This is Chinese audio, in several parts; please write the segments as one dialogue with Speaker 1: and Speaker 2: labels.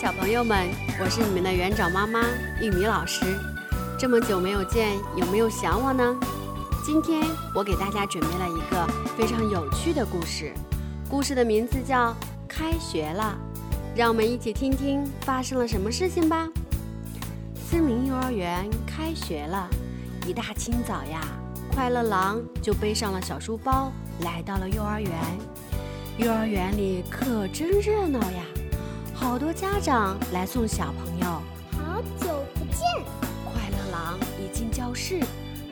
Speaker 1: 小朋友们，我是你们的园长妈妈玉米老师。这么久没有见，有没有想我呢？今天我给大家准备了一个非常有趣的故事，故事的名字叫《开学了》，让我们一起听听发生了什么事情吧。森林幼儿园开学了，一大清早呀，快乐狼就背上了小书包，来到了幼儿园。幼儿园里可真热闹呀！好多家长来送小朋友。
Speaker 2: 好久不见！
Speaker 1: 快乐狼一进教室，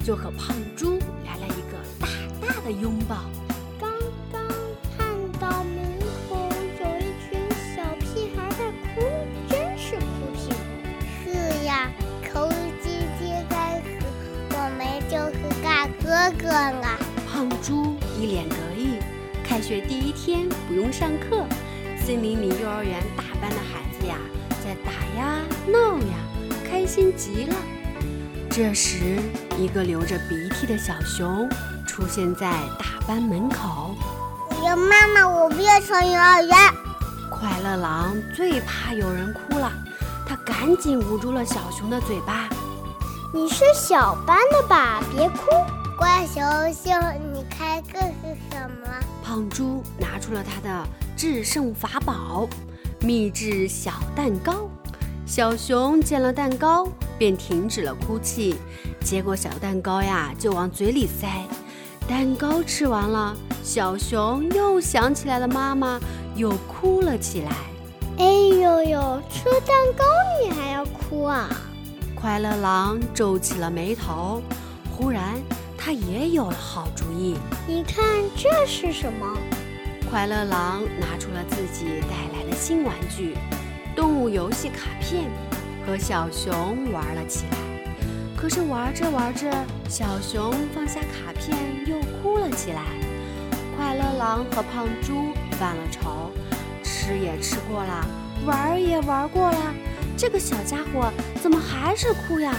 Speaker 1: 就和胖猪来了一个大大的拥抱。
Speaker 2: 刚刚看到门口有一群小屁孩在哭，真是哭屁股。
Speaker 3: 是呀，口姐姐该死，我们就是大哥哥了。
Speaker 1: 胖猪一脸得意，开学第一天不用上课。森林里幼儿园大班的孩子呀，在打呀闹呀，开心极了。这时，一个流着鼻涕的小熊出现在大班门口。
Speaker 3: 我要妈妈，我不要上幼儿园。
Speaker 1: 快乐狼最怕有人哭了，他赶紧捂住了小熊的嘴巴。
Speaker 2: 你是小班的吧？别哭。
Speaker 3: 乖熊熊，你开个是什么？
Speaker 1: 胖猪拿出了他的制胜法宝——秘制小蛋糕。小熊见了蛋糕，便停止了哭泣，接过小蛋糕呀，就往嘴里塞。蛋糕吃完了，小熊又想起来了妈妈，又哭了起来。
Speaker 2: 哎呦呦，吃了蛋糕你还要哭啊？
Speaker 1: 快乐狼皱起了眉头，忽然。他也有了好主意，
Speaker 2: 你看这是什么？
Speaker 1: 快乐狼拿出了自己带来的新玩具——动物游戏卡片，和小熊玩了起来。可是玩着玩着，小熊放下卡片又哭了起来。快乐狼和胖猪犯了愁，吃也吃过了，玩也玩过了，这个小家伙怎么还是哭呀？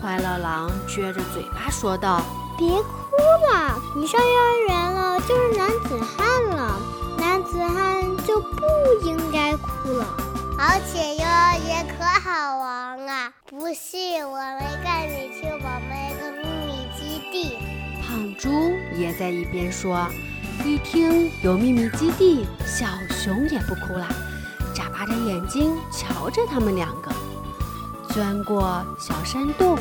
Speaker 1: 快乐狼撅着嘴巴说道。
Speaker 2: 别哭了，你上幼儿园了，就是男子汉。子汉就不应该哭了。
Speaker 3: 而且幼儿园可好玩啊！不信，我们带你去我们一个秘密基地。
Speaker 1: 胖猪也在一边说。一听有秘密基地，小熊也不哭了，眨巴着眼睛瞧着他们两个，钻过小山洞，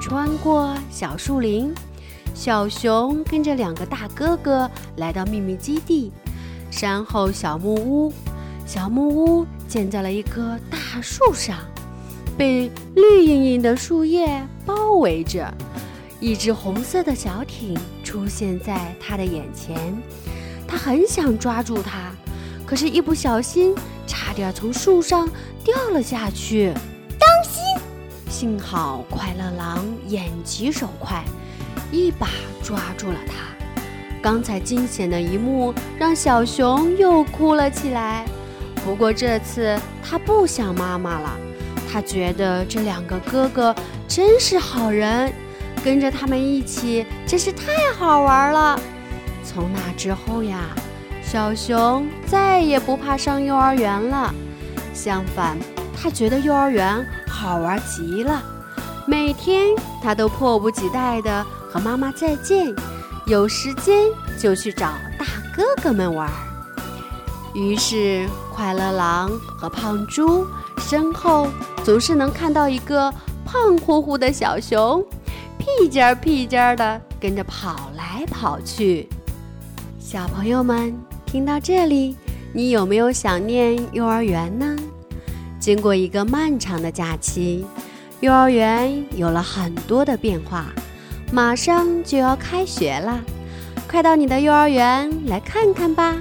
Speaker 1: 穿过小树林。小熊跟着两个大哥哥来到秘密基地，山后小木屋。小木屋建在了一棵大树上，被绿莹莹的树叶包围着。一只红色的小艇出现在他的眼前，他很想抓住它，可是，一不小心差点从树上掉了下去。
Speaker 2: 当心！
Speaker 1: 幸好快乐狼眼疾手快。一把抓住了他。刚才惊险的一幕让小熊又哭了起来。不过这次他不想妈妈了，他觉得这两个哥哥真是好人，跟着他们一起真是太好玩了。从那之后呀，小熊再也不怕上幼儿园了。相反，他觉得幼儿园好玩极了，每天他都迫不及待的。和妈妈再见，有时间就去找大哥哥们玩。于是，快乐狼和胖猪身后总是能看到一个胖乎乎的小熊，屁颠儿屁颠儿的跟着跑来跑去。小朋友们，听到这里，你有没有想念幼儿园呢？经过一个漫长的假期，幼儿园有了很多的变化。马上就要开学了，快到你的幼儿园来看看吧！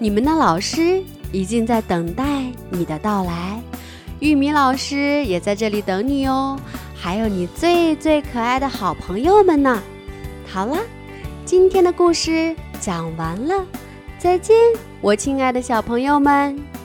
Speaker 1: 你们的老师已经在等待你的到来，玉米老师也在这里等你哦，还有你最最可爱的好朋友们呢！好了，今天的故事讲完了，再见，我亲爱的小朋友们。